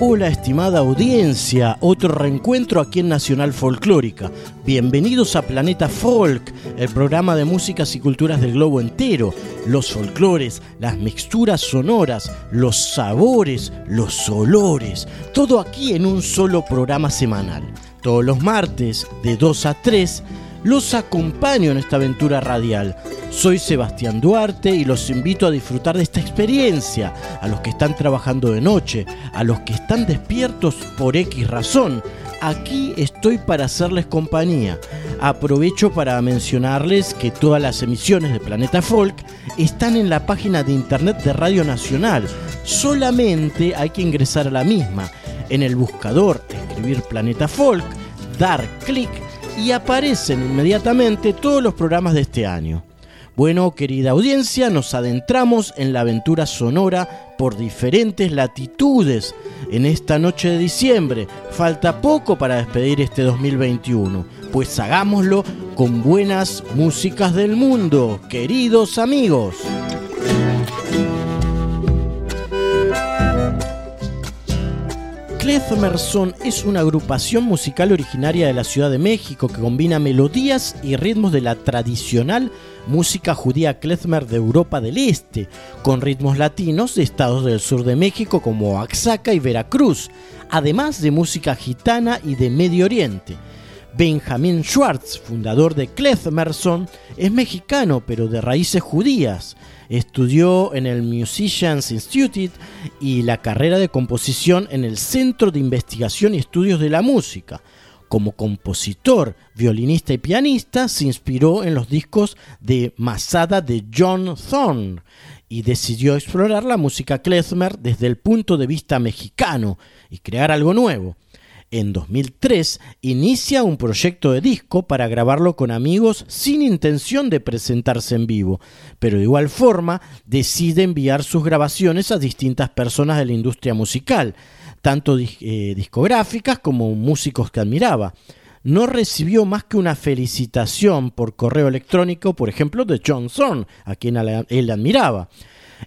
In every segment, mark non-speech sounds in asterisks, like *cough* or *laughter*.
Hola estimada audiencia, otro reencuentro aquí en Nacional Folclórica. Bienvenidos a Planeta Folk, el programa de músicas y culturas del globo entero. Los folclores, las mixturas sonoras, los sabores, los olores, todo aquí en un solo programa semanal. Todos los martes, de 2 a 3, los acompaño en esta aventura radial. Soy Sebastián Duarte y los invito a disfrutar de esta experiencia, a los que están trabajando de noche, a los que están despiertos por X razón. Aquí estoy para hacerles compañía. Aprovecho para mencionarles que todas las emisiones de Planeta Folk están en la página de internet de Radio Nacional. Solamente hay que ingresar a la misma. En el buscador, escribir Planeta Folk, dar clic y aparecen inmediatamente todos los programas de este año. Bueno, querida audiencia, nos adentramos en la aventura sonora por diferentes latitudes en esta noche de diciembre. Falta poco para despedir este 2021, pues hagámoslo con buenas músicas del mundo, queridos amigos. Klezmerson es una agrupación musical originaria de la Ciudad de México que combina melodías y ritmos de la tradicional música judía klezmer de Europa del Este, con ritmos latinos de estados del sur de México como Oaxaca y Veracruz, además de música gitana y de Medio Oriente. Benjamin Schwartz, fundador de Klezmerson, es mexicano pero de raíces judías. Estudió en el Musicians Institute y la carrera de composición en el Centro de Investigación y Estudios de la Música. Como compositor, violinista y pianista, se inspiró en los discos de Masada de John Thorne y decidió explorar la música klezmer desde el punto de vista mexicano y crear algo nuevo. En 2003 inicia un proyecto de disco para grabarlo con amigos sin intención de presentarse en vivo, pero de igual forma decide enviar sus grabaciones a distintas personas de la industria musical, tanto eh, discográficas como músicos que admiraba. No recibió más que una felicitación por correo electrónico, por ejemplo, de John Zorn, a quien él admiraba.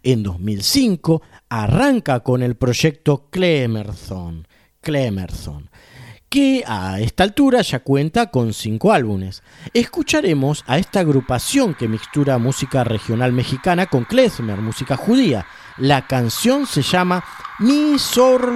En 2005 arranca con el proyecto Clemerson. Clemerson que a esta altura ya cuenta con cinco álbumes. Escucharemos a esta agrupación que mixtura música regional mexicana con klezmer, música judía. La canción se llama Mi Sor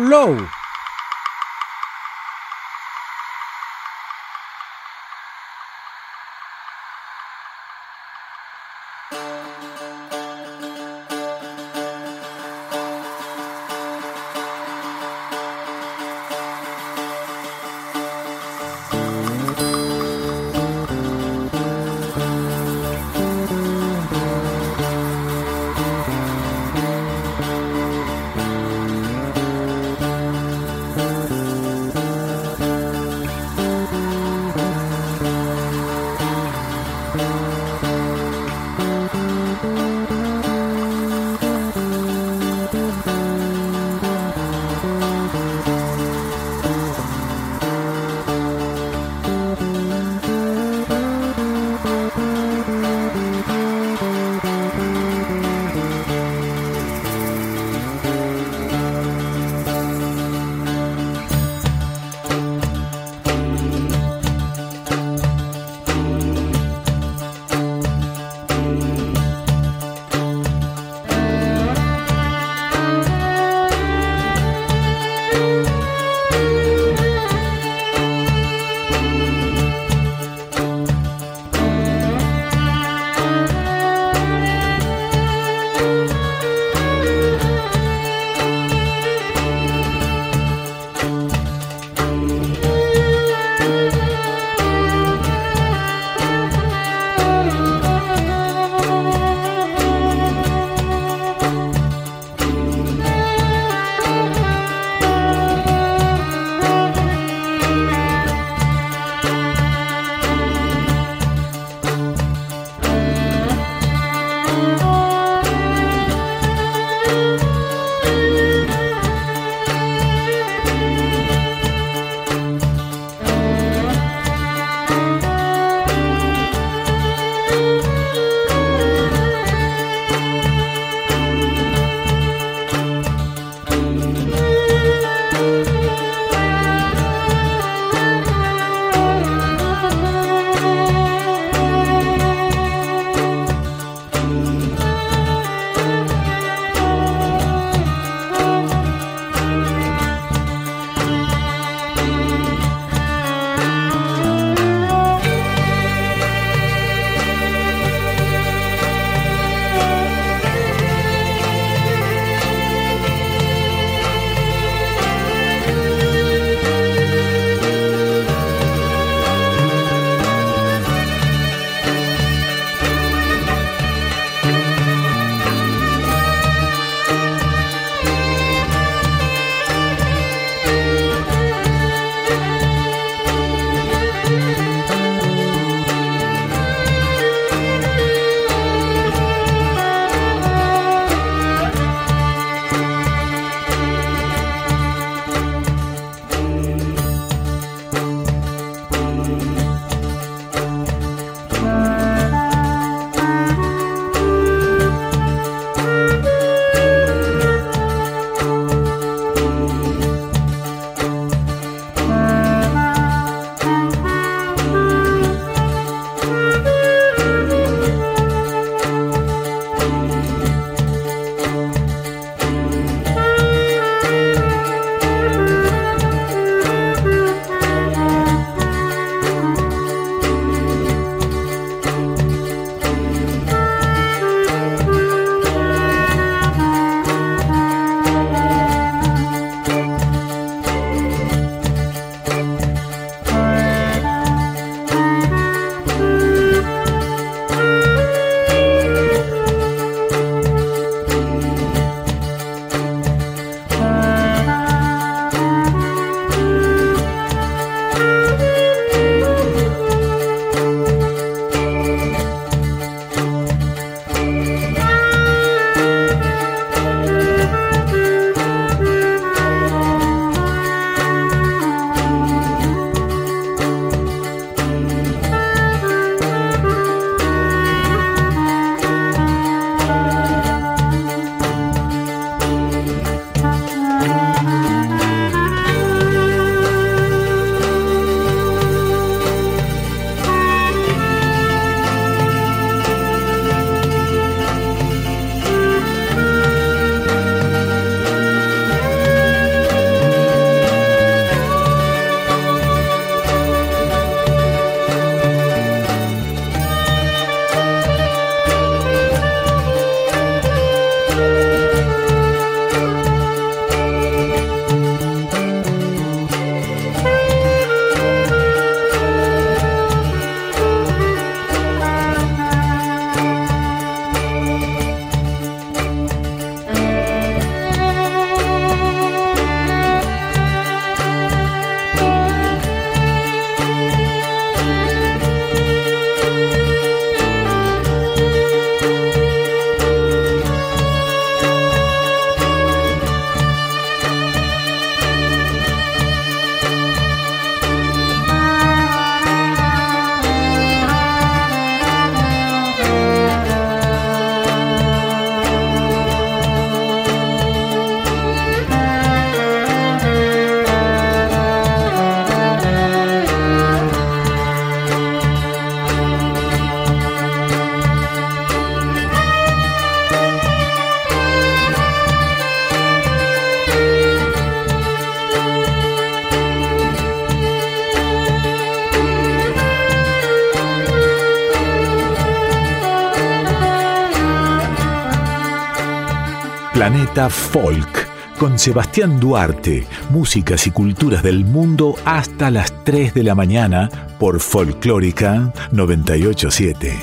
Planeta Folk con Sebastián Duarte, músicas y culturas del mundo hasta las 3 de la mañana por Folclórica 987.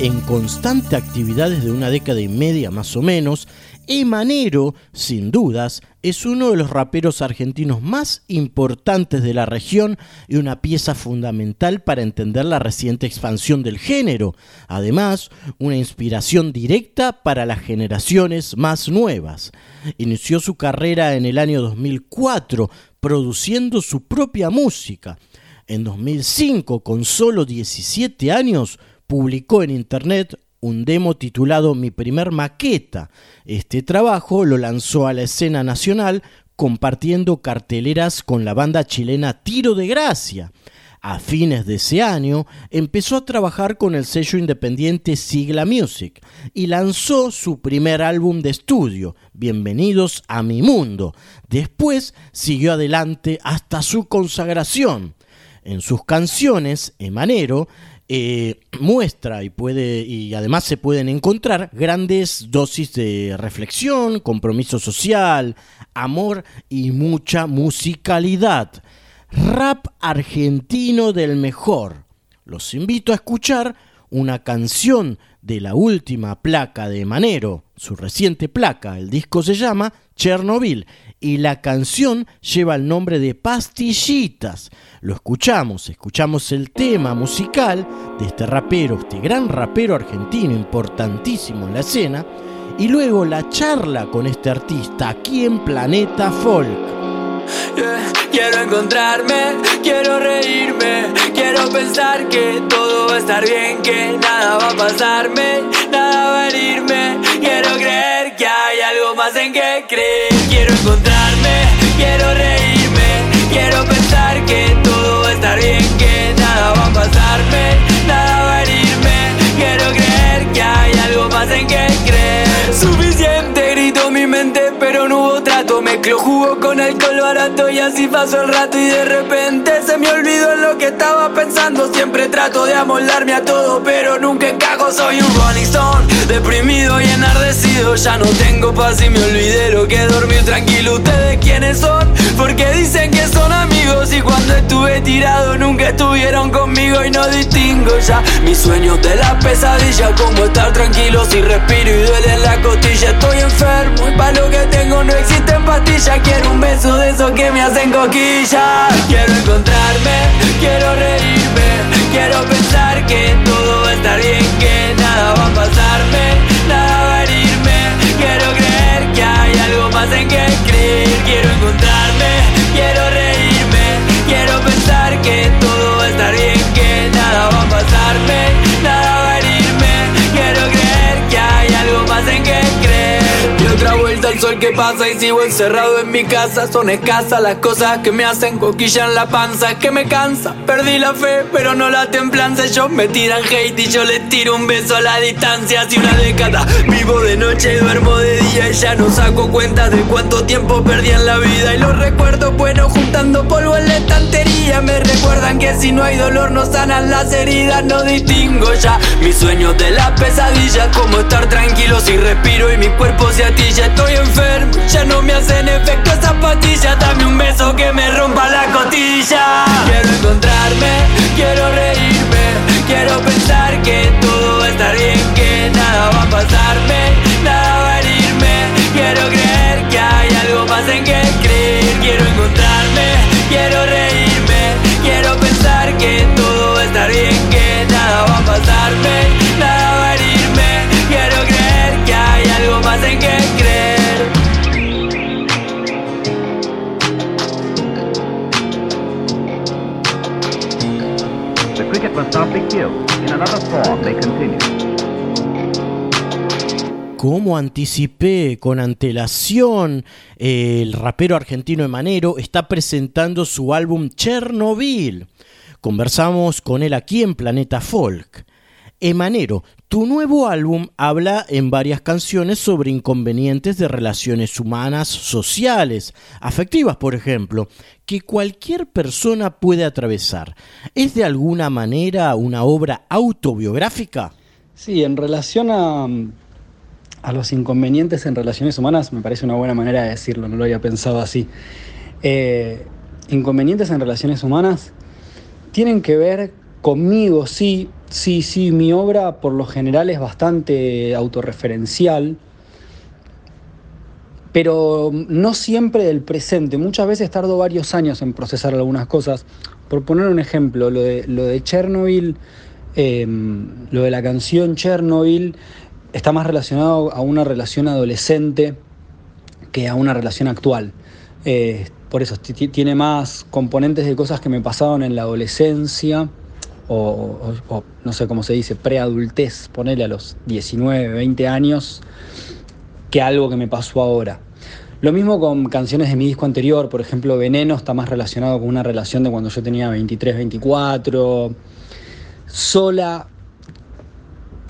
En constante actividad desde una década y media más o menos, Emanero, sin dudas, es uno de los raperos argentinos más importantes de la región y una pieza fundamental para entender la reciente expansión del género. Además, una inspiración directa para las generaciones más nuevas. Inició su carrera en el año 2004 produciendo su propia música. En 2005, con solo 17 años, publicó en internet un demo titulado Mi primer maqueta. Este trabajo lo lanzó a la escena nacional compartiendo carteleras con la banda chilena Tiro de Gracia. A fines de ese año empezó a trabajar con el sello independiente Sigla Music y lanzó su primer álbum de estudio, Bienvenidos a mi mundo. Después siguió adelante hasta su consagración. En sus canciones, Emanero eh, muestra y puede y además se pueden encontrar grandes dosis de reflexión, compromiso social, amor y mucha musicalidad. Rap argentino del mejor. Los invito a escuchar una canción de la última placa de Manero, su reciente placa. El disco se llama Chernobyl y la canción lleva el nombre de Pastillitas. Lo escuchamos, escuchamos el tema musical de este rapero, este gran rapero argentino importantísimo en la escena, y luego la charla con este artista aquí en Planeta Folk. Quiero encontrarme, quiero reírme, quiero pensar que todo va a estar bien, que nada va a pasarme, nada va a herirme. Quiero creer que hay algo más en que creer. Quiero encontrarme, quiero reírme, quiero pensar que todo va a estar bien, que nada va a pasarme, nada va a herirme. Quiero creer que hay algo más en que creer. Suficiente grito mi mente, pero no hubo trato. Mezclo jugo con alcohol barato y así pasó el rato. Y de repente se me olvidó lo que estaba pensando. Siempre trato de amoldarme a todo, pero nunca encajo. Soy un Rolling Stone, deprimido y enardecido. Ya no tengo paz y me olvidé lo que dormir tranquilo. ¿Ustedes quiénes son? Porque dicen que son amigos. Y cuando estuve tirado, nunca estuvieron conmigo y no distingo ya mis sueños de la pesadilla. Como estar tranquilo si respiro y duele en la costilla. Estoy enfermo y para lo que tengo no existen pastillas. Quiero un beso de esos que me hacen coquillas. Quiero encontrarme, quiero reírme. Quiero pensar que todo va a estar bien, que nada va a pasarme, nada va a herirme. Quiero creer que hay algo más en que creer. Quiero encontrarme, sol que pasa y sigo encerrado en mi casa. Son escasas las cosas que me hacen coquilla la panza. Que me cansa, perdí la fe, pero no la templanza. Ellos me tiran hate y yo les tiro un beso a la distancia. Hace una década vivo de noche y duermo de día. Y ya no saco cuentas de cuánto tiempo perdí en la vida. Y los recuerdos buenos juntando polvo en la estantería. Me recuerdan que si no hay dolor no sanan las heridas. No distingo ya mis sueños de la pesadilla. Como estar tranquilo si respiro y mi cuerpo se atilla. Ya no me hacen efecto esas pastillas. Dame un beso que me rompa la costilla. Quiero encontrarme, quiero reírme. Quiero pensar que todo va a estar bien, que nada va a pasarme, nada va a herirme. Quiero creer que hay algo más en que creer. Quiero encontrarme, quiero reírme. Quiero pensar que In another form, they continue. Como anticipé con antelación, el rapero argentino Emanero está presentando su álbum Chernobyl. Conversamos con él aquí en Planeta Folk. Emanero, tu nuevo álbum habla en varias canciones sobre inconvenientes de relaciones humanas, sociales, afectivas, por ejemplo, que cualquier persona puede atravesar. ¿Es de alguna manera una obra autobiográfica? Sí, en relación a, a los inconvenientes en relaciones humanas, me parece una buena manera de decirlo, no lo había pensado así. Eh, inconvenientes en relaciones humanas tienen que ver conmigo, sí, sí, sí, mi obra por lo general es bastante autorreferencial, pero no siempre del presente. Muchas veces tardo varios años en procesar algunas cosas. Por poner un ejemplo, lo de, Chernobyl, em, lo de la canción Chernobyl, está más relacionado a una relación adolescente que a una relación actual. Eh, por eso tiene más componentes de cosas que me pasaron en la adolescencia o, no sé cómo se dice, preadultez, ponerle a los 19, 20 años, que algo que me pasó ahora. Lo mismo con canciones de mi disco anterior, por ejemplo, Veneno está más relacionado con una relación de cuando yo tenía 23, 24. Sola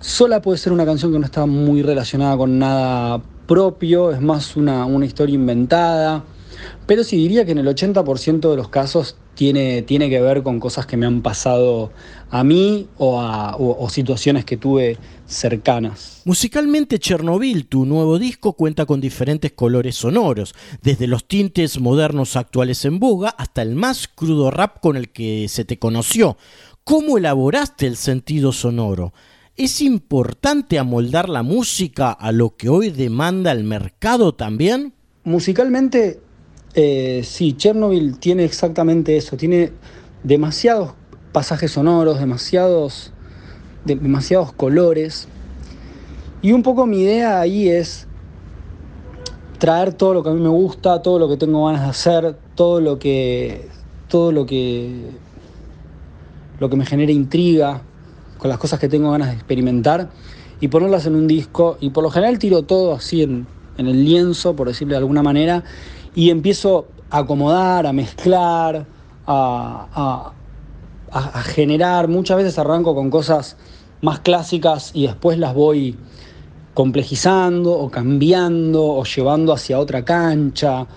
Sola puede ser una canción que no está muy relacionada con nada propio, es más una, historia inventada, pero sí diría que en el 80% de los casos tiene, tiene, que ver con cosas que me han pasado a mí o, a, o, situaciones que tuve cercanas. Musicalmente Chernobyl, tu nuevo disco, cuenta con diferentes colores sonoros, desde los tintes modernos actuales en boga hasta el más crudo rap con el que se te conoció. ¿Cómo elaboraste el sentido sonoro? ¿Es importante amoldar la música a lo que hoy demanda el mercado también? Musicalmente, eh, sí, Chernobyl tiene exactamente eso, tiene demasiados pasajes sonoros, demasiados, demasiados colores. Y un poco mi idea ahí es traer todo lo que a mí me gusta, todo lo que tengo ganas de hacer, todo lo que todo lo que lo que me genera intriga, con las cosas que tengo ganas de experimentar y ponerlas en un disco. Y por lo general tiro todo así en, el lienzo, por decirlo de alguna manera, y empiezo a acomodar, a mezclar, a, a, generar. Muchas veces arranco con cosas más clásicas y después las voy complejizando o cambiando o llevando hacia otra cancha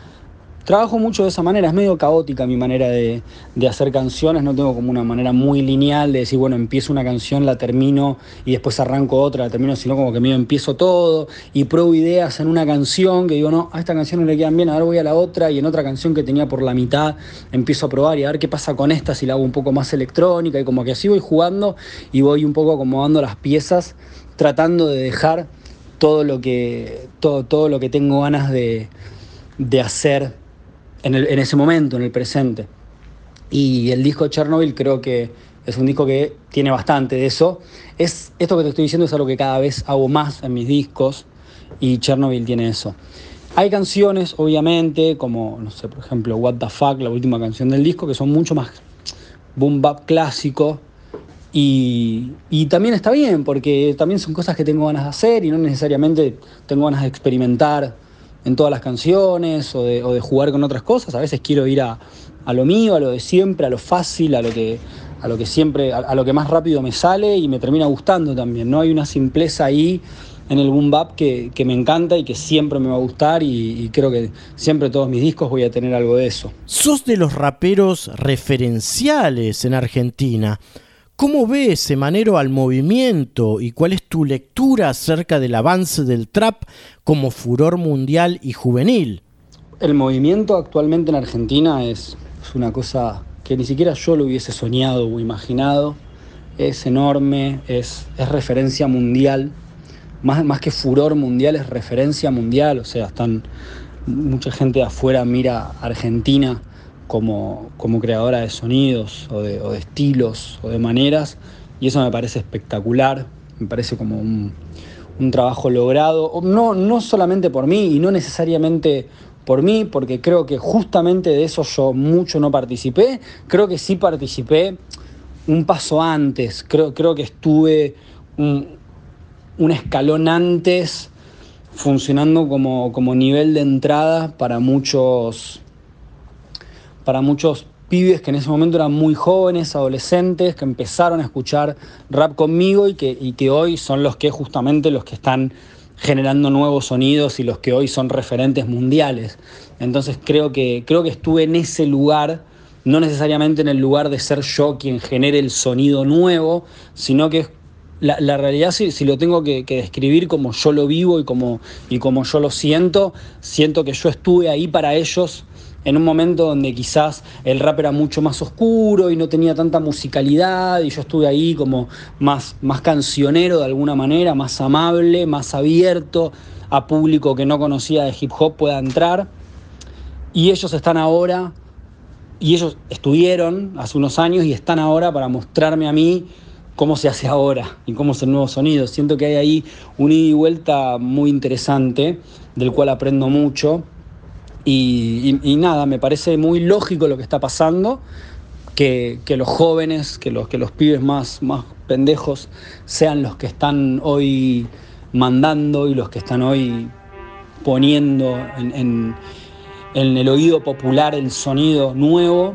Trabajo mucho de esa manera, es medio caótica mi manera de, hacer canciones, no tengo como una manera muy lineal de decir, bueno, empiezo una canción, la termino y después arranco otra, la termino, sino como que medio empiezo todo y pruebo ideas en una canción que digo, no, a esta canción no le quedan bien, ahora voy a la otra y en otra canción que tenía por la mitad empiezo a probar y a ver qué pasa con esta si la hago un poco más electrónica y como que así voy jugando y voy un poco acomodando las piezas, tratando de dejar todo lo que, todo, todo lo que tengo ganas de, de hacer en, ese momento, en el presente. Y el disco Chernobyl creo que es un disco que tiene bastante de eso. Es, esto que te estoy diciendo es algo que cada vez hago más en mis discos y Chernobyl tiene eso. Hay canciones, obviamente, como, no sé, por ejemplo, What the Fuck, la última canción del disco, que son mucho más boom bap clásico. Y, y, también está bien, porque también son cosas que tengo ganas de hacer y no necesariamente tengo ganas de experimentar en todas las canciones o de, jugar con otras cosas. A veces quiero ir a, lo mío, a lo de siempre, a lo fácil, a lo que, a lo que siempre, a, lo que más rápido me sale y me termina gustando también. ¿no? Hay una simpleza ahí en el boom bap que, me encanta y que siempre me va a gustar y, y, creo que siempre todos mis discos voy a tener algo de eso. Sos de los raperos referenciales en Argentina. ¿Cómo ves, Manero al movimiento y cuál es tu lectura acerca del avance del trap como furor mundial y juvenil? El movimiento actualmente en Argentina es, una cosa que ni siquiera yo lo hubiese soñado o imaginado. Es enorme, es, es referencia mundial. Más, más que furor mundial, es referencia mundial. O sea, están mucha gente de afuera mira Argentina como, creadora de sonidos o de, estilos o de maneras y eso me parece espectacular, me parece como un, trabajo logrado, no, no solamente por mí y no necesariamente por mí, porque creo que justamente de eso yo mucho no participé, creo que sí participé un paso antes, creo, creo que estuve un, un escalón antes funcionando como, como nivel de entrada para muchos para muchos pibes que en ese momento eran muy jóvenes, adolescentes, que empezaron a escuchar rap conmigo y que, que hoy son los que justamente los que están generando nuevos sonidos y los que hoy son referentes mundiales. Entonces creo que, creo que estuve en ese lugar, no necesariamente en el lugar de ser yo quien genere el sonido nuevo, sino que la, realidad, si, lo tengo que, describir como yo lo vivo y como, y como yo lo siento, siento que yo estuve ahí para ellos en un momento donde quizás el rap era mucho más oscuro y no tenía tanta musicalidad y yo estuve ahí como más, más cancionero de alguna manera, más amable, más abierto a público que no conocía de hip hop pueda entrar. Y ellos están ahora, y ellos estuvieron hace unos años y están ahora para mostrarme a mí cómo se hace ahora y cómo es el nuevo sonido. Siento que hay ahí un ida y vuelta muy interesante, del cual aprendo mucho y, nada, me parece muy lógico lo que está pasando, que, los jóvenes, que los, que los pibes más, más pendejos sean los que están hoy mandando y los que están hoy poniendo en, el oído popular el sonido nuevo.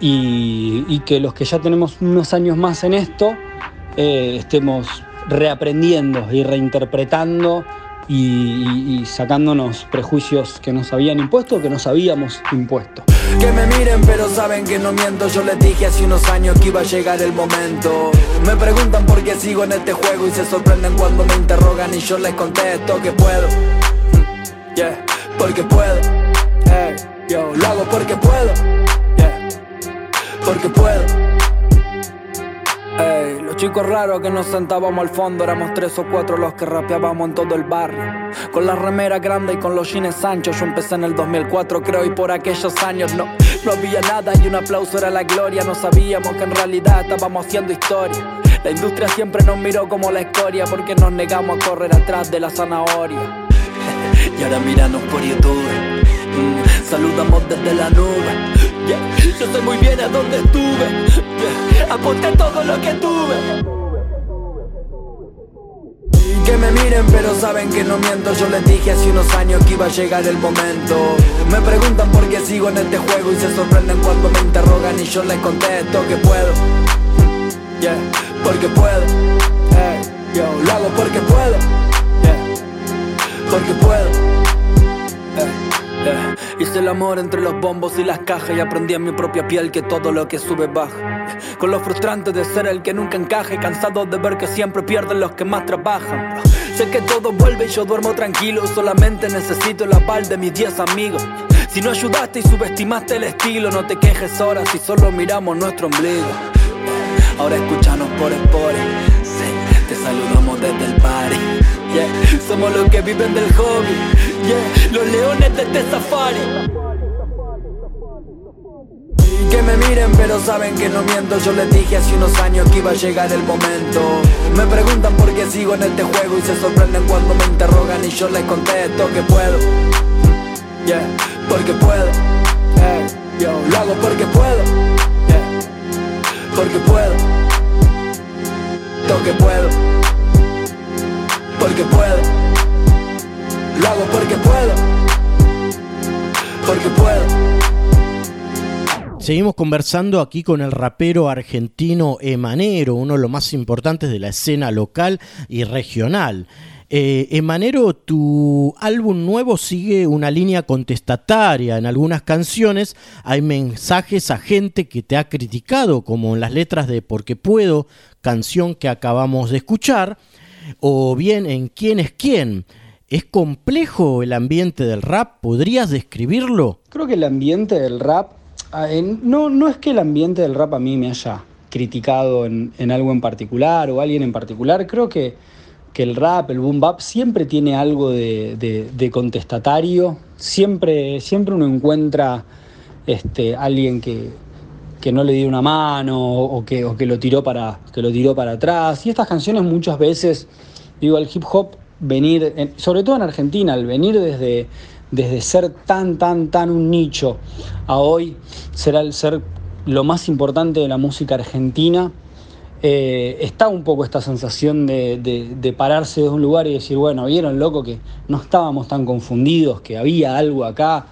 Y, que los que ya tenemos unos años más en esto eh, estemos reaprendiendo y reinterpretando y, sacándonos prejuicios que nos habían impuesto o que nos habíamos impuesto. Que me miren pero saben que no miento, yo les dije hace unos años que iba a llegar el momento. Me preguntan por qué sigo en este juego y se sorprenden cuando me interrogan y yo les contesto que puedo. Yeah, porque puedo. Hey, yo lo hago porque puedo. Yeah, porque puedo. Ey, los chicos raros que nos sentábamos al fondo éramos tres o cuatro los que rapeábamos en todo el barrio. Con la remera grande y con los jeans anchos, yo empecé en el 2004 creo y por aquellos años no, no había nada y un aplauso era la gloria. No sabíamos que en realidad estábamos haciendo historia. La industria siempre nos miró como la escoria porque nos negamos a correr atrás de la zanahoria. *laughs* y ahora miranos por YouTube, mm, saludamos desde la nube. Yo sé muy bien a dónde estuve. Apunté todo lo que tuve. Que me miren pero saben que no miento. Yo les dije hace unos años que iba a llegar el momento. Me preguntan por qué sigo en este juego Y se sorprenden cuando me interrogan Y yo les contesto que puedo. Yeah, porque puedo. Yo lo hago porque puedo. Yeah, porque puedo Hice el amor entre los bombos y las cajas y aprendí en mi propia piel que todo lo que sube baja. Con lo frustrante de ser el que nunca encaje, cansado de ver que siempre pierden los que más trabajan. Sé que todo vuelve y yo duermo tranquilo, solamente necesito la paz de mis 10 amigos. Si no ayudaste y subestimaste el estilo, no te quejes ahora si solo miramos nuestro ombligo. Ahora escúchanos por Spotify te saludamos desde el party. Somos los que viven del hobby. Los leones de este safari. Que me miren pero saben que no miento. Yo les dije hace unos años que iba a llegar el momento. Me preguntan por qué sigo en este juego Y se sorprenden cuando me interrogan y yo les contesto que puedo. Yeah, porque puedo. Lo hago porque puedo. Yeah, porque puedo. Que puedo, porque puedo, lo hago porque puedo, porque puedo. Seguimos conversando aquí con el rapero argentino Emanero, uno de los más importantes de la escena local y regional. Eh, Emanero, tu álbum nuevo sigue una línea contestataria. En algunas canciones hay mensajes a gente que te ha criticado, como en las letras de Porque Puedo, canción que acabamos de escuchar, o bien en quién es quién. ¿Es complejo el ambiente del rap? ¿Podrías describirlo? Creo que el ambiente del rap, ah, no, no es que el ambiente del rap a mí me haya criticado en, algo en particular o alguien en particular, creo que, que, el rap, el boom bap, siempre tiene algo de, contestatario, siempre, siempre uno encuentra este, alguien que, que no le dio una mano o que, que, lo tiró para, que lo tiró para atrás. Y estas canciones muchas veces, digo, el hip hop venir, sobre todo en Argentina, al venir desde, desde ser tan, tan, tan un nicho a hoy ser el ser lo más importante de la música argentina, eh, está un poco esta sensación de, de, pararse de un lugar y decir, bueno, vieron loco que no estábamos tan confundidos, que había algo acá.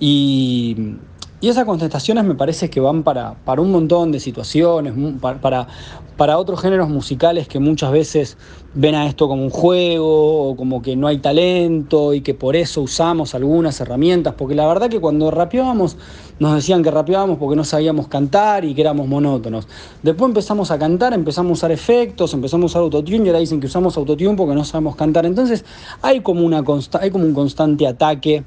Y, y esas contestaciones me parece que van para, para un montón de situaciones, para, para, otros géneros musicales que muchas veces ven a esto como un juego o como que no hay talento y que por eso usamos algunas herramientas, porque la verdad que cuando rapeábamos nos decían que rapeábamos porque no sabíamos cantar y que éramos monótonos. Después empezamos a cantar, empezamos a usar efectos, empezamos a usar autotune y ahora dicen que usamos autotune porque no sabemos cantar. Entonces hay como, una hay como un constante ataque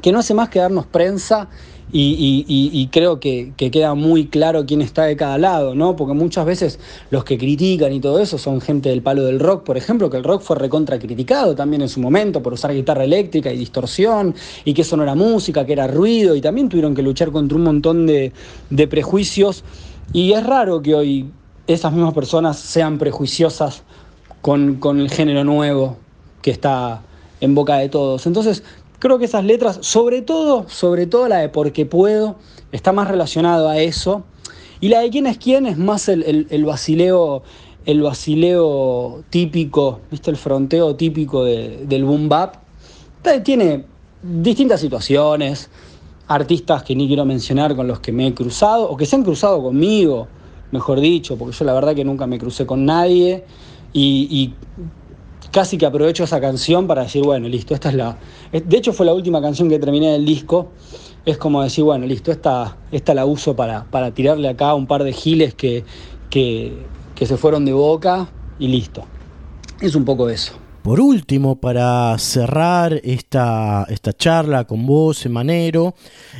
que no hace más que darnos prensa y, creo que, queda muy claro quién está de cada lado, ¿no? Porque muchas veces los que critican y todo eso son gente del palo del rock, por ejemplo, que el rock fue recontra criticado también en su momento por usar guitarra eléctrica y distorsión, y que eso no era música, que era ruido, y también tuvieron que luchar contra un montón de, prejuicios. Y es raro que hoy esas mismas personas sean prejuiciosas con, con el género nuevo que está en boca de todos. Entonces, Creo que esas letras, sobre todo, sobre todo la de Porque Puedo, está más relacionado a eso. Y la de Quién es quién es más el, el, el basileo el basileo típico, ¿viste? El fronteo típico del boom bap. Tiene distintas situaciones, artistas que ni quiero mencionar con los que me he cruzado, o que se han cruzado conmigo, mejor dicho, porque yo la verdad que nunca me crucé con nadie. Y casi que aprovecho esa canción para decir, bueno, listo, esta es la... De hecho fue la última canción que terminé del disco. Es como decir, bueno, listo, esta, esta la uso para, para tirarle acá un par de giles que, que, se fueron de boca y listo. Es un poco eso. Por último, para cerrar esta, esta charla con vos, Emanero,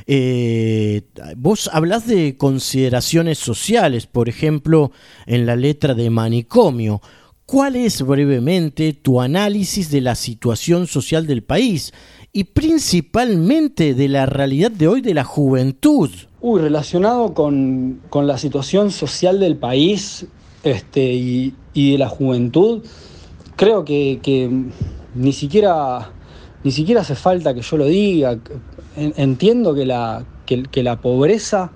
eh, vos hablas de consideraciones sociales, por ejemplo, en la letra de Manicomio. ¿Cuál es brevemente tu análisis de la situación social del país y principalmente de la realidad de hoy de la juventud? Uy, relacionado con, la situación social del país este, y, de la juventud, creo que, ni, siquiera, ni siquiera hace falta que yo lo diga. Entiendo que la, que la pobreza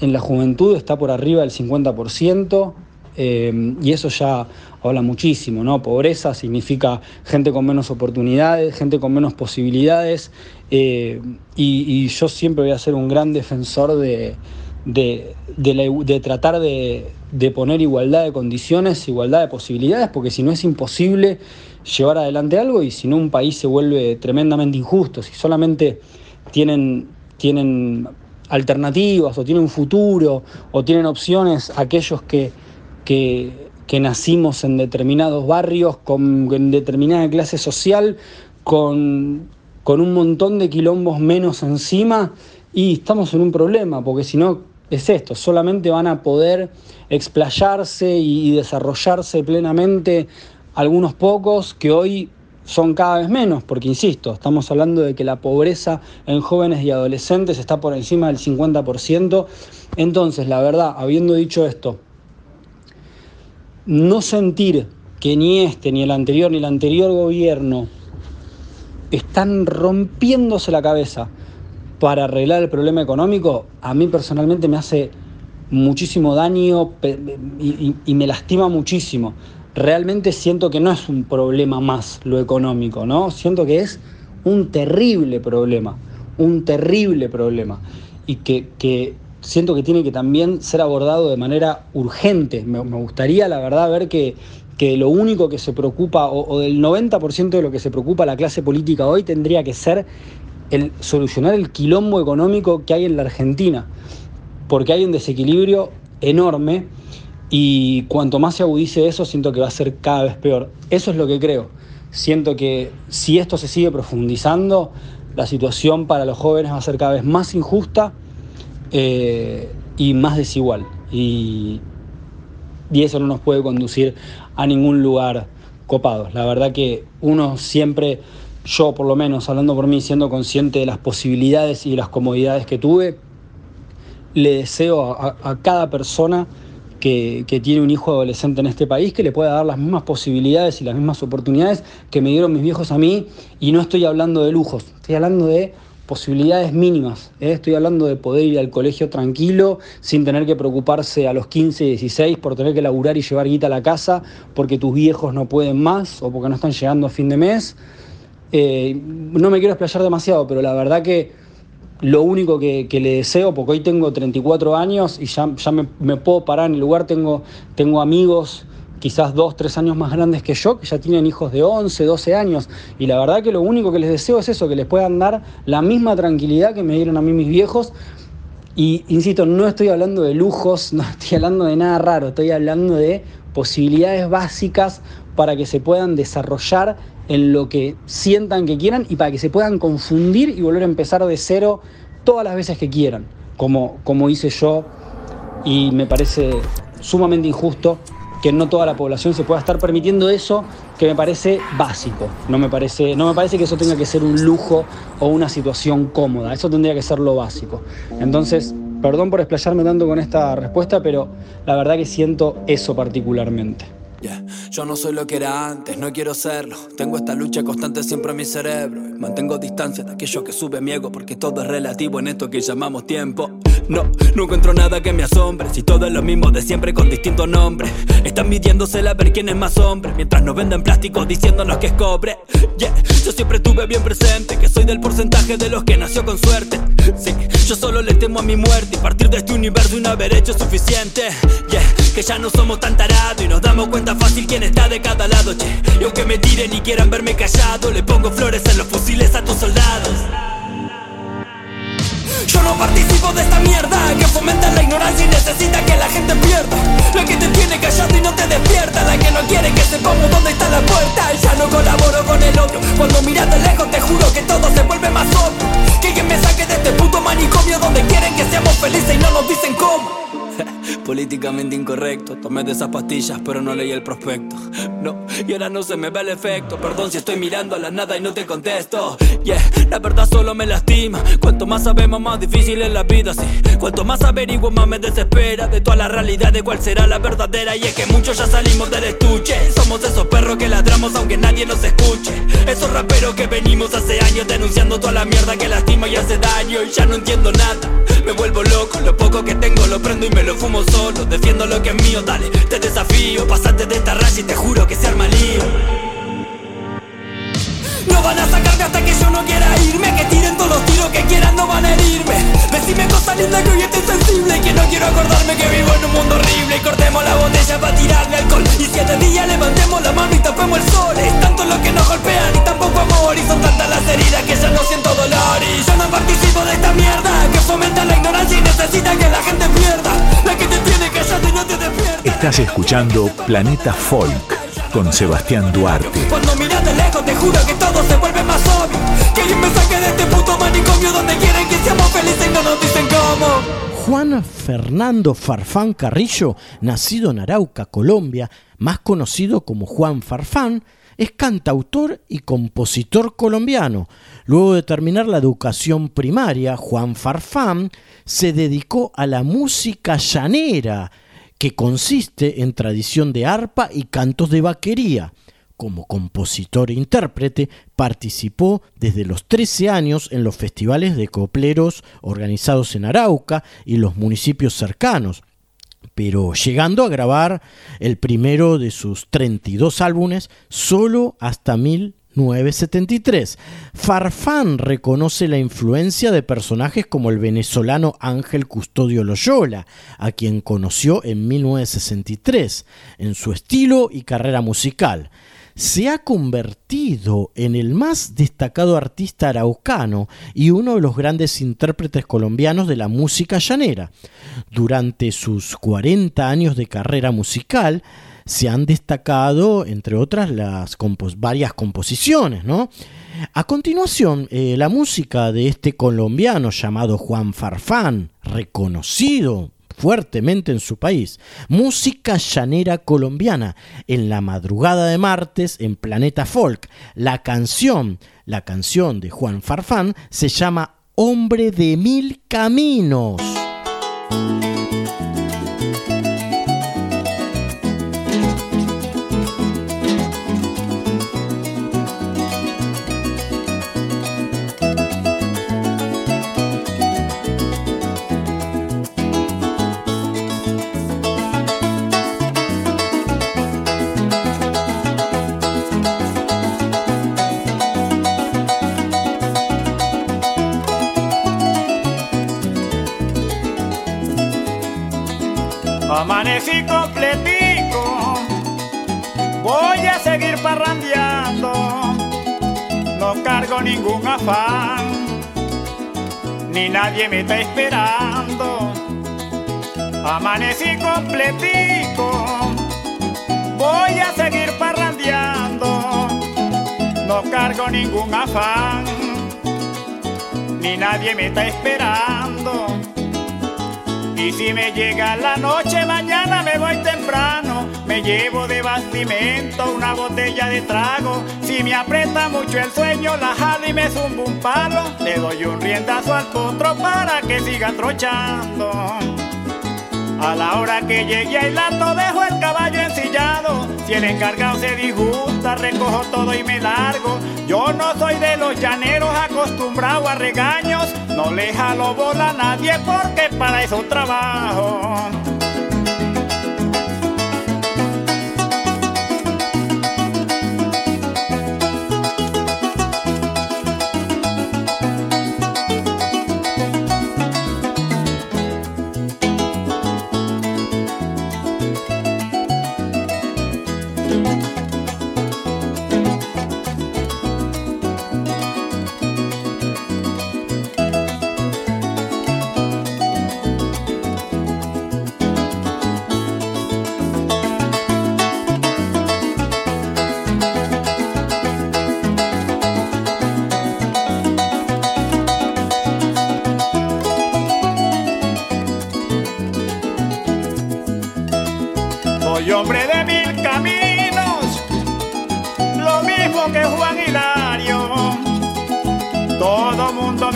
en la juventud está por arriba del 50%. Eh, y eso ya habla muchísimo, ¿no? Pobreza significa gente con menos oportunidades, gente con menos posibilidades, eh, y, yo siempre voy a ser un gran defensor de, de, tratar de, poner igualdad de condiciones, igualdad de posibilidades, porque si no es imposible llevar adelante algo y si no un país se vuelve tremendamente injusto, si solamente tienen, tienen alternativas o tienen futuro o tienen opciones aquellos que que, nacimos en determinados barrios, con, en determinada clase social, con, un montón de quilombos menos encima, y estamos en un problema, porque si no es esto, solamente van a poder explayarse y, desarrollarse plenamente algunos pocos que hoy son cada vez menos, porque insisto, estamos hablando de que la pobreza en jóvenes y adolescentes está por encima del 50%. Entonces, la verdad, habiendo dicho esto, no sentir que ni este, ni el anterior, ni el anterior gobierno están rompiéndose la cabeza para arreglar el problema económico, a mí personalmente me hace muchísimo daño y, me lastima muchísimo. Realmente siento que no es un problema más lo económico, ¿no? Siento que es un terrible problema, un terrible problema. Y que, que siento que tiene que también ser abordado de manera urgente. Me, gustaría, la verdad, ver que, que, lo único que se preocupa, o, del 90% de lo que se preocupa la clase política hoy, tendría que ser el solucionar el quilombo económico que hay en la Argentina, porque hay un desequilibrio enorme y cuanto más se agudice eso, siento que va a ser cada vez peor. Eso es lo que creo. Siento que si esto se sigue profundizando, la situación para los jóvenes va a ser cada vez más injusta eh, y más desigual. Y, y eso no nos puede conducir a ningún lugar copado. La verdad que uno siempre, yo por lo menos, hablando por mí, siendo consciente de las posibilidades y las comodidades que tuve, le deseo a, cada persona que, que, tiene un hijo adolescente en este país que le pueda dar las mismas posibilidades y las mismas oportunidades que me dieron mis viejos a mí. Y no estoy hablando de lujos, estoy hablando de posibilidades mínimas. ¿eh? Estoy hablando de poder ir al colegio tranquilo, sin tener que preocuparse a los 15, 16 por tener que laburar y llevar guita a la casa porque tus viejos no pueden más o porque no están llegando a fin de mes. Eh, no me quiero explayar demasiado, pero la verdad que lo único que, le deseo, porque hoy tengo 34 años y ya, me, puedo parar en el lugar, tengo amigos quizás dos, tres años más grandes que yo, que ya tienen hijos de 11, 12 años, y la verdad que lo único que les deseo es eso, que les puedan dar la misma tranquilidad que me dieron a mí mis viejos. Y insisto, no estoy hablando de lujos, *laughs* no estoy hablando de nada raro, estoy hablando de posibilidades básicas para que se puedan desarrollar en lo que sientan que quieran y para que se puedan confundir y volver a empezar de cero todas las veces que quieran, como, como hice yo, y me parece sumamente injusto que no toda la población se pueda estar permitiendo eso, que me parece básico. No me parece, no me parece que eso tenga que ser un lujo o una situación cómoda. Eso tendría que ser lo básico. Entonces, perdón por explayarme tanto con esta respuesta, pero la verdad que siento eso particularmente. Yo no soy lo que era antes, no quiero serlo. Tengo esta lucha constante siempre en mi cerebro. Mantengo distancia de aquello que sube mi ego, porque todo es relativo en esto que llamamos tiempo. No, no encuentro nada que me asombre. Si todo es lo mismo de siempre con distintos nombres. Están midiéndose a ver quién es más hombre. Mientras nos venden plástico diciéndonos que es cobre. Yeah, yo siempre tuve bien presente que soy del porcentaje de los que nació con suerte. Sí, yo solo le temo a mi muerte y partir de este universo y no haber hecho suficiente. Yeah, que ya no somos tan tarados y nos damos cuenta fácil quién está de cada lado, che. Y aunque me tiren y quieran verme callado, le pongo flores en los fusiles a tus soldados. Yo no participo de esta mierda que fomenta la ignorancia y necesita que la gente pierda. La que te tiene callado y no te despierta, la que no quiere que sepamos dónde está la puerta. Ya no colaboro con el odio. Cuando miras de lejos te juro que todo se vuelve más obvio. Que alguien me saque de este puto manicomio donde quieren que seamos felices y no nos dicen cómo. *laughs* Políticamente incorrecto, tomé de esas pastillas pero no leí el prospecto. No, y ahora no se me ve el efecto. Perdón si estoy mirando a la nada y no te contesto. Yeah, la verdad solo me lastima. Cuanto más sabemos, más difícil es la vida, sí. Cuanto más averiguo, más me desespera. De toda la realidad de cuál será la verdadera. Y es que muchos ya salimos del estuche. Somos esos perros que ladramos aunque nadie nos escuche. Esos raperos que venimos hace años denunciando toda la mierda que lastima y hace daño. Y ya no entiendo nada. Me vuelvo loco, lo poco que tengo lo prendo y me lo fumo solo. Defiendo lo que es mío, dale, te desafío. Pasate de esta raya y te juro que se arma lío. No van a sacarme hasta que yo no quiera irme Que tiren todos los tiros que quieran, no van a herirme. Decime cosas lindas que hoy estoy sensible Que no quiero acordarme que vivo en un mundo horrible. Y cortemos la botella para tirarle alcohol Y siete días levantemos la mano y tapemos el sol Es tanto lo que nos golpean y tampoco amor Y son tantas las heridas que ya no siento dolor. Y yo no participo de esta mierda Que fomenta la ignorancia y necesita que la gente pierda. La que te tiene callado y no te despierta. Estás escuchando Planeta Folk con Sebastián Duarte. Cuando miras de lejos te juro que todo se vuelve más obvio. Este. Juan Fernando Farfán Carrillo, nacido en Arauca, Colombia, más conocido como Juan Farfán, es cantautor y compositor colombiano. Luego de terminar la educación primaria, Juan Farfán se dedicó a la música llanera que consiste en tradición de arpa y cantos de vaquería. Como compositor e intérprete, participó desde los 13 años en los festivales de copleros organizados en Arauca y los municipios cercanos, pero llegando a grabar el primero de sus 32 álbumes solo hasta 1000 973. Farfán reconoce la influencia de personajes como el venezolano Ángel Custodio Loyola, a quien conoció en 1963, en su estilo y carrera musical. Se ha convertido en el más destacado artista araucano y uno de los grandes intérpretes colombianos de la música llanera. Durante sus 40 años de carrera musical, se han destacado, entre otras, las varias composiciones. ¿no? A continuación, eh, la música de este colombiano llamado Juan Farfán, reconocido fuertemente en su país. Música llanera colombiana. En la madrugada de martes en Planeta Folk. La canción, la canción de Juan Farfán se llama Hombre de Mil Caminos. Amanecí completico, voy a seguir parrandeando, no cargo ningún afán, ni nadie me está esperando. Amanecí completico, voy a seguir parrandeando, no cargo ningún afán, ni nadie me está esperando. Y si me llega la noche, mañana me voy temprano. Me llevo de bastimento una botella de trago. Si me aprieta mucho el sueño, la jalo y me zumbo un palo. Le doy un riendazo al potro para que siga trochando. A la hora que llegue a lato dejo el caballo ensillado. Si el encargado se disgusta, recojo todo y me largo. Yo no soy de los llaneros acostumbrado a regaños. No le jalo bola a nadie porque para eso trabajo.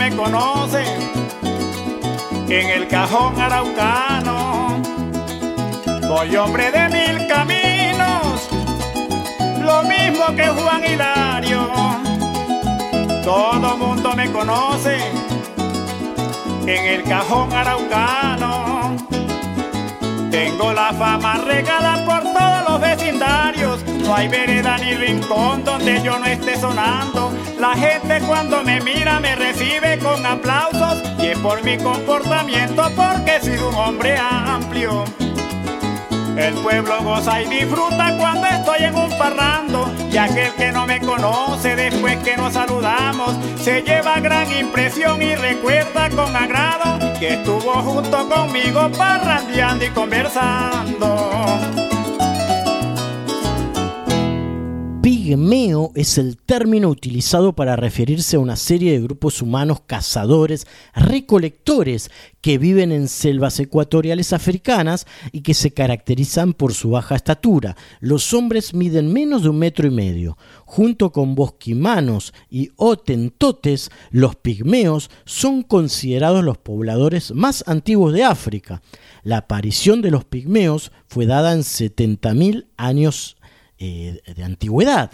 Me conoce en el cajón araucano. Soy hombre de mil caminos, lo mismo que Juan Hilario. Todo mundo me conoce en el cajón araucano. Tengo la fama regada por hay vereda ni rincón donde yo no esté sonando. La gente cuando me mira me recibe con aplausos. Y es por mi comportamiento porque he sido un hombre amplio. El pueblo goza y disfruta cuando estoy en un parrando. Y aquel que no me conoce después que nos saludamos se lleva gran impresión y recuerda con agrado que estuvo junto conmigo parrandeando y conversando. Pigmeo es el término utilizado para referirse a una serie de grupos humanos cazadores, recolectores, que viven en selvas ecuatoriales africanas y que se caracterizan por su baja estatura. Los hombres miden menos de un metro y medio. Junto con bosquimanos y otentotes, los pigmeos son considerados los pobladores más antiguos de África. La aparición de los pigmeos fue dada en 70.000 años eh, de antigüedad.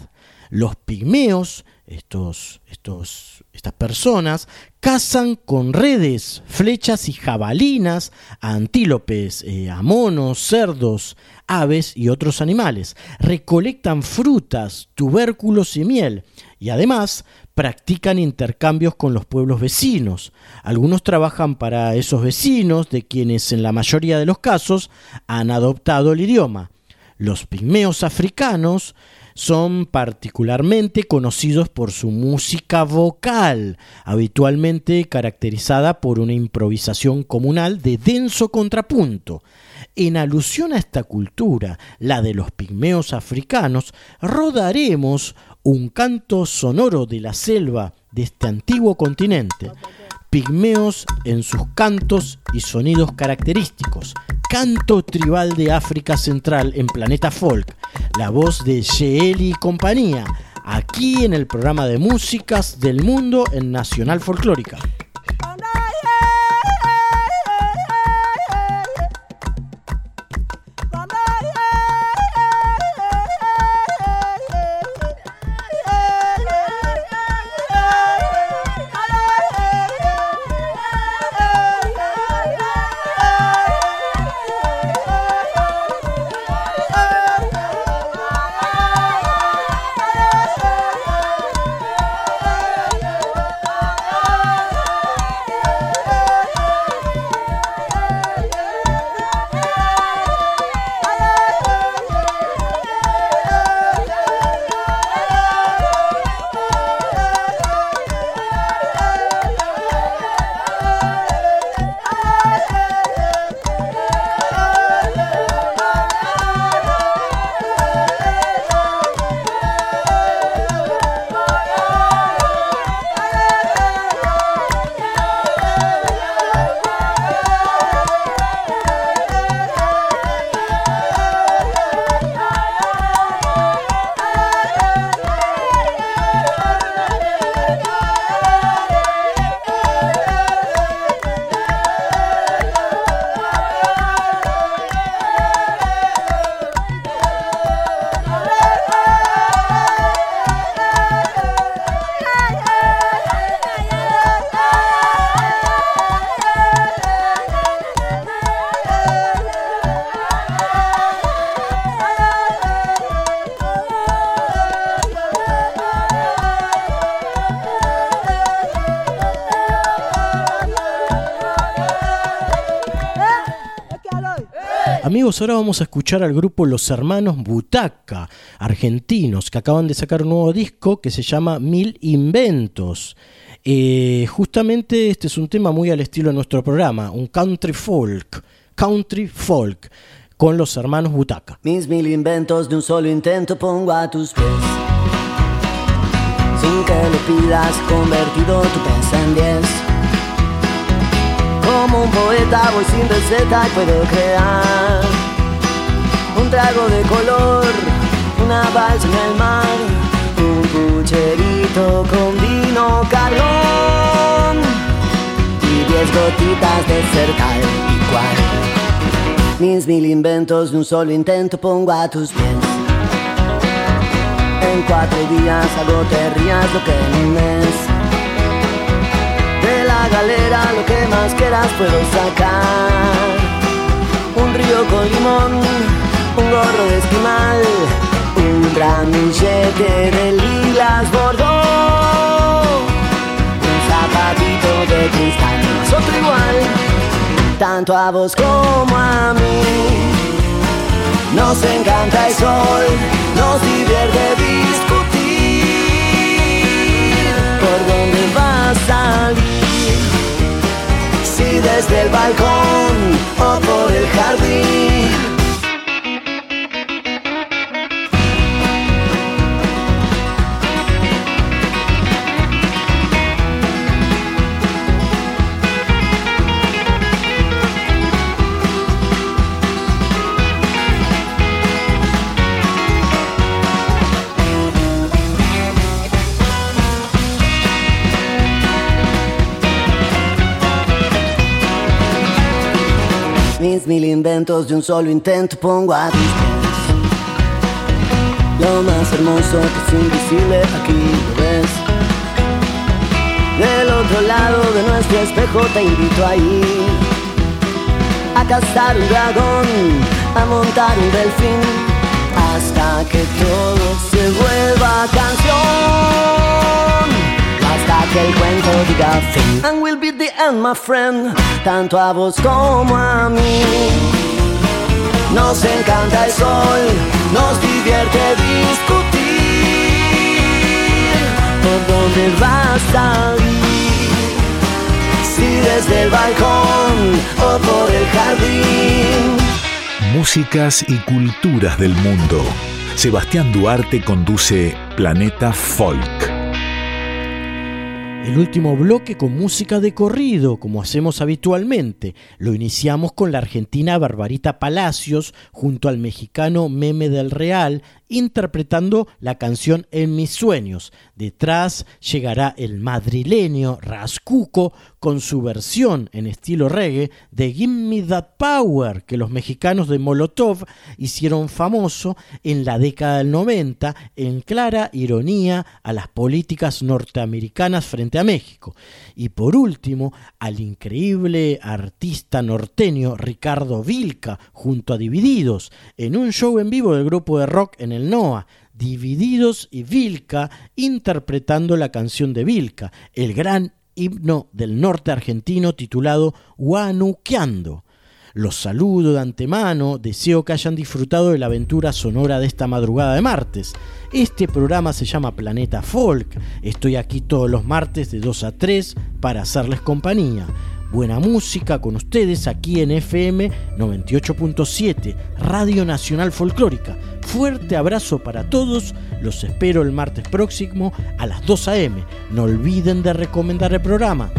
Los pigmeos, estas personas, cazan con redes, flechas y jabalinas a antílopes, eh, a monos, cerdos, aves y otros animales. Recolectan frutas, tubérculos y miel. Y además practican intercambios con los pueblos vecinos. Algunos trabajan para esos vecinos, de quienes en la mayoría de los casos han adoptado el idioma. Los pigmeos africanos son particularmente conocidos por su música vocal, habitualmente caracterizada por una improvisación comunal de denso contrapunto. En alusión a esta cultura, la de los pigmeos africanos, rodaremos un canto sonoro de la selva de este antiguo continente pigmeos en sus cantos y sonidos característicos. Canto tribal de África Central en Planeta Folk. La voz de Sheeli y compañía. Aquí en el programa de músicas del mundo en Nacional Folclórica. Ahora vamos a escuchar al grupo Los Hermanos Butaca, argentinos, que acaban de sacar un nuevo disco que se llama Mil Inventos. Eh, justamente este es un tema muy al estilo de nuestro programa, un country folk, country folk, con los hermanos Butaca. Mis mil inventos de un solo intento pongo a tus pies. Sin que lo pidas, convertido tu pensa. Como un poeta voy sin receta y puedo crear un trago de color, una balsa en el mar, un pucherito con vino carbón y diez gotitas de cercal igual. Mis mil inventos de un solo intento pongo a tus pies. En cuatro días hago te rías lo que en un mes galera, lo que más quieras puedo sacar. Un río con limón, un gorro de esquimal, un ramillete de lilas bordó, un zapatito de cristal, más otro igual, tanto a vos como a mí. Nos encanta el sol, nos divierte discutir por dónde va a salir desde el balcón o por el jardín. De un solo intento pongo a tus pies. Lo más hermoso que es invisible aquí lo ves. Del otro lado de nuestro espejo te invito a ir a cazar un dragón, a montar un delfín, hasta que todo se vuelva canción hasta que el cuento diga fin. And we'll be the end, my friend, tanto a vos como a mí. Nos encanta el sol, nos divierte discutir por dónde va a salir. Si desde el balcón o por el jardín. Músicas y culturas del mundo. Sebastián Duarte conduce Planeta Folk. El último bloque con música de corrido, como hacemos habitualmente. Lo iniciamos con la argentina Barbarita Palacios junto al mexicano Meme del Real interpretando la canción En mis sueños. Detrás llegará el madrileño Rascuco con su versión en estilo reggae de Give Me That Power que los mexicanos de Molotov hicieron famoso en la década del 90 en clara ironía a las políticas norteamericanas frente a México. Y por último, al increíble artista norteño Ricardo Vilca junto a Divididos en un show en vivo del grupo de rock en el NOA, Divididos y Vilca interpretando la canción de Vilca, el gran himno del norte argentino titulado Guanuqueando. Los saludo de antemano, deseo que hayan disfrutado de la aventura sonora de esta madrugada de martes. Este programa se llama Planeta Folk. Estoy aquí todos los martes de 2 a 3 para hacerles compañía buena música con ustedes aquí en FM 98.7, Radio Nacional Folclórica. Fuerte abrazo para todos, los espero el martes próximo a las 2 a.m. No olviden de recomendar el programa.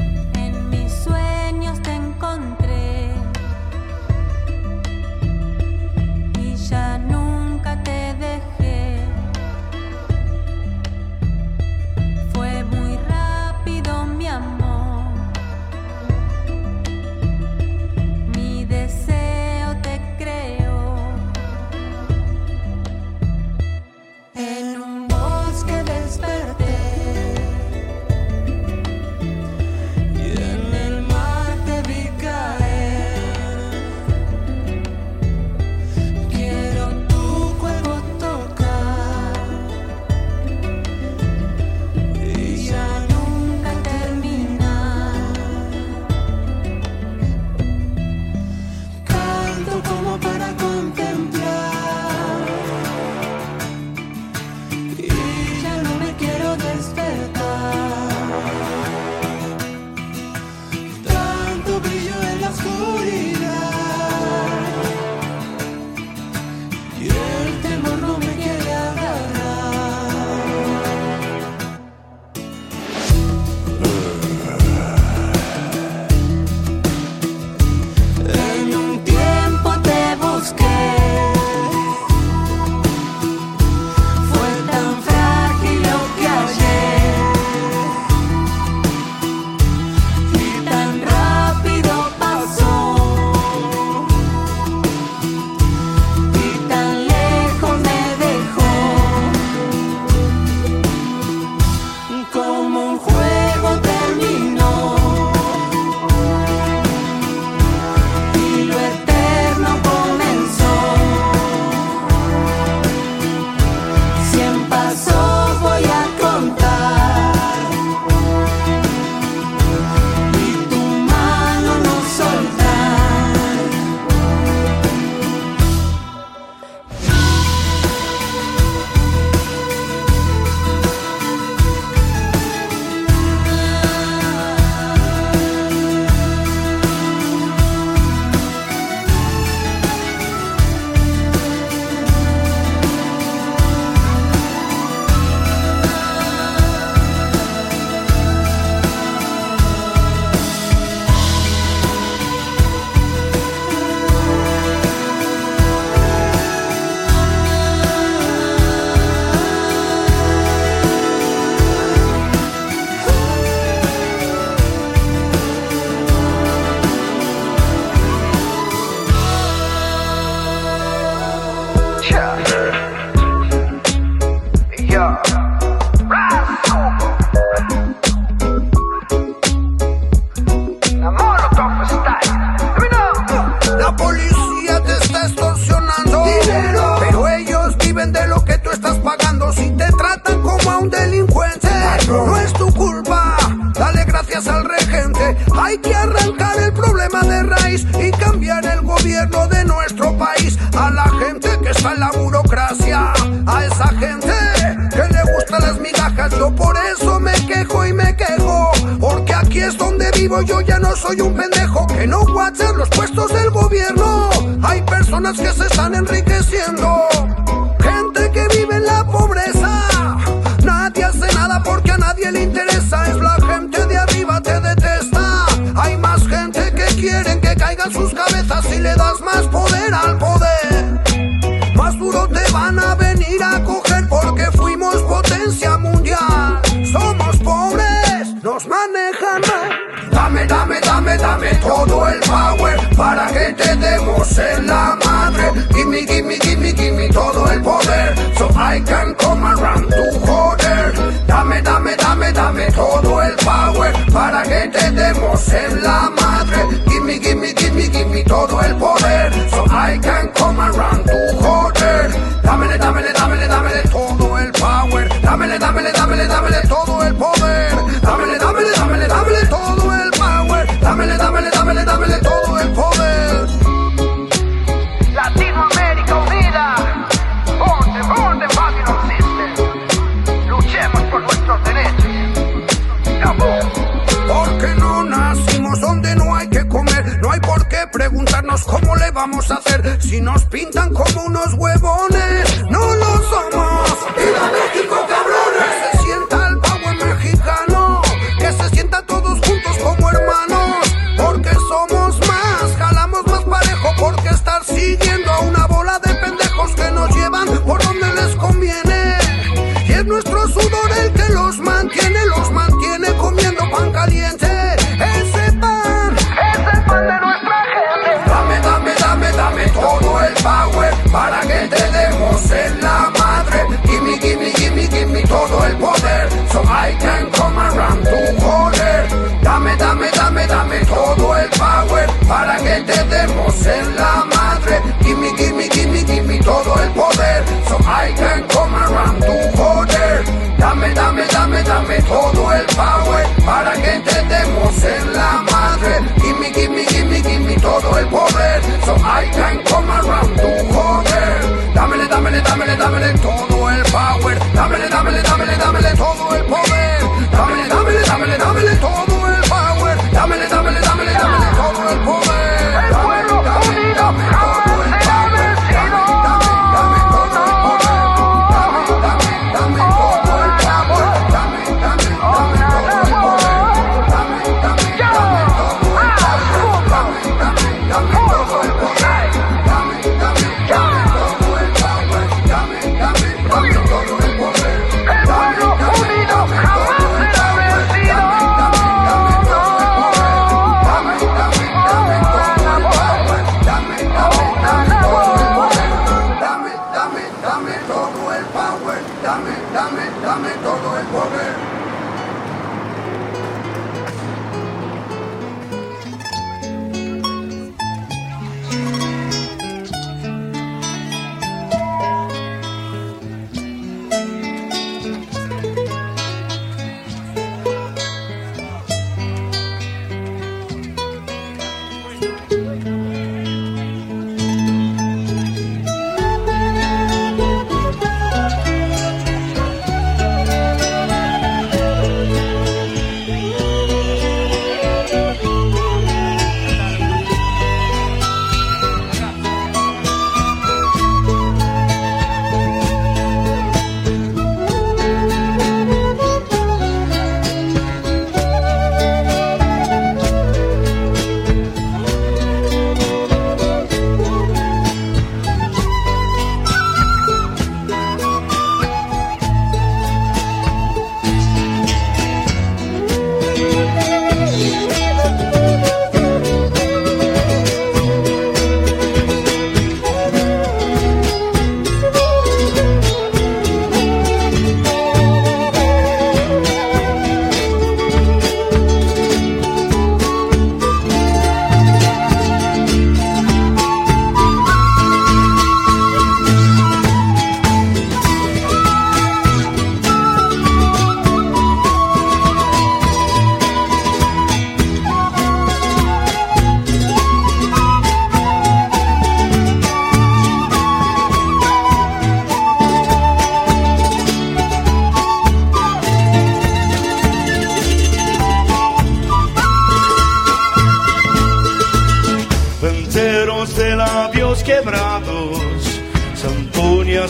soy un pendejo que no WhatsApp los puestos del gobierno. Hay personas que se están enriqueciendo, gente que vive en la pobreza. Nadie hace nada porque a nadie le interesa. Es la gente de arriba te detesta. Hay más gente que quieren que caigan sus cabezas si le das más poder. todo el power para que te demos en la madre. Gimme, gimme, gimme, gimme todo el poder. So I can come around to joder. Dame, dame, dame, dame todo el power para que te demos en la madre. vamos a hacer si nos pintan como unos huevones? No lo somos. ¡Viva México, cabrón! todo el power para que te demos en la madre. Gimme, gimme, gimme, gimme todo el poder. So I can come around tu joder. Dámele, dámele, dámele, dámele todo el power. Dámele, dámele, dámele, dámele todo el poder. Dámele, dámele, dámele, dámele todo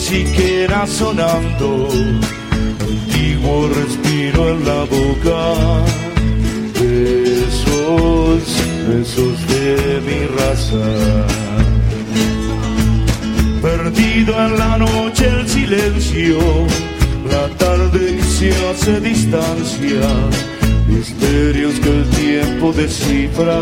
siquiera sonando, antiguo respiro en la boca, besos, besos de mi raza. Perdido en la noche el silencio, la tarde que se hace distancia, misterios que el tiempo descifra.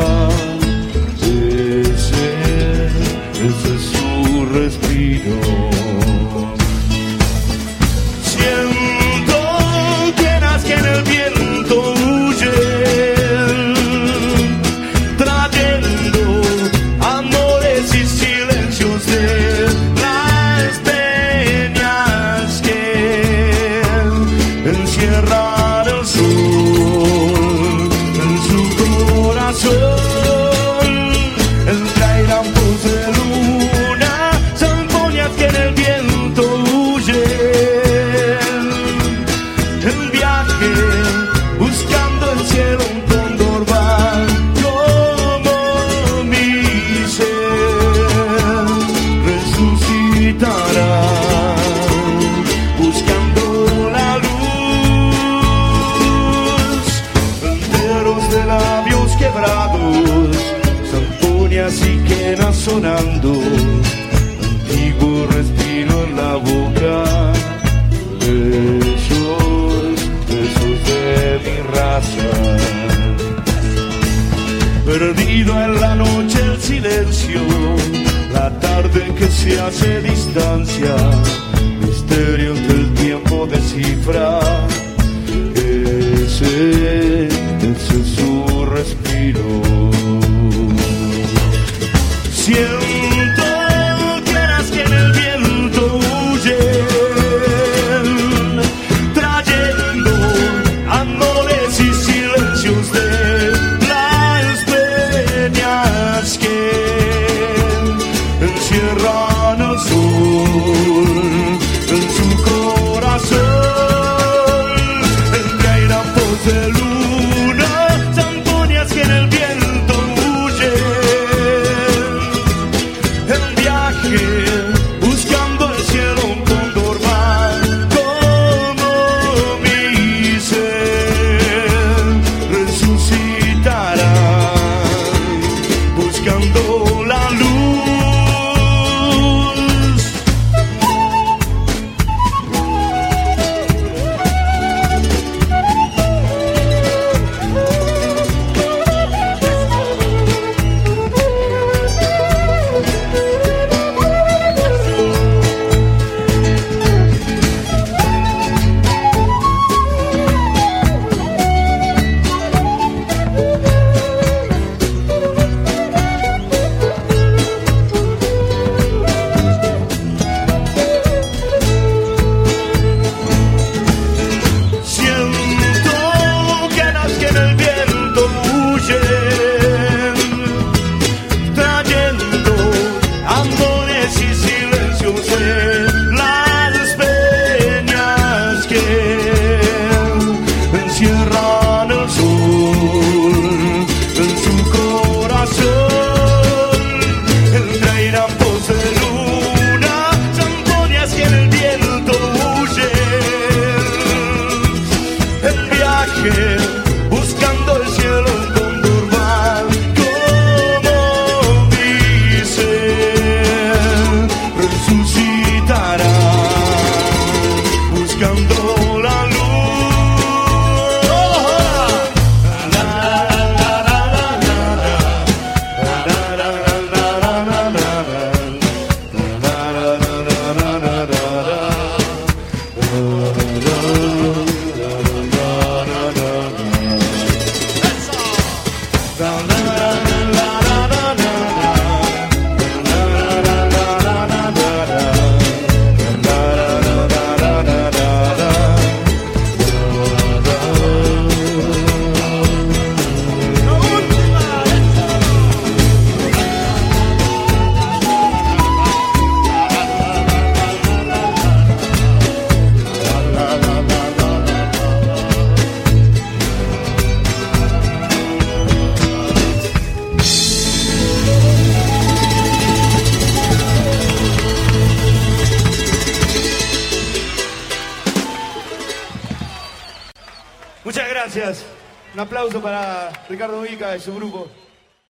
se hace distancia, misterio misterios el tiempo descifra. Ese, ese es su respiro.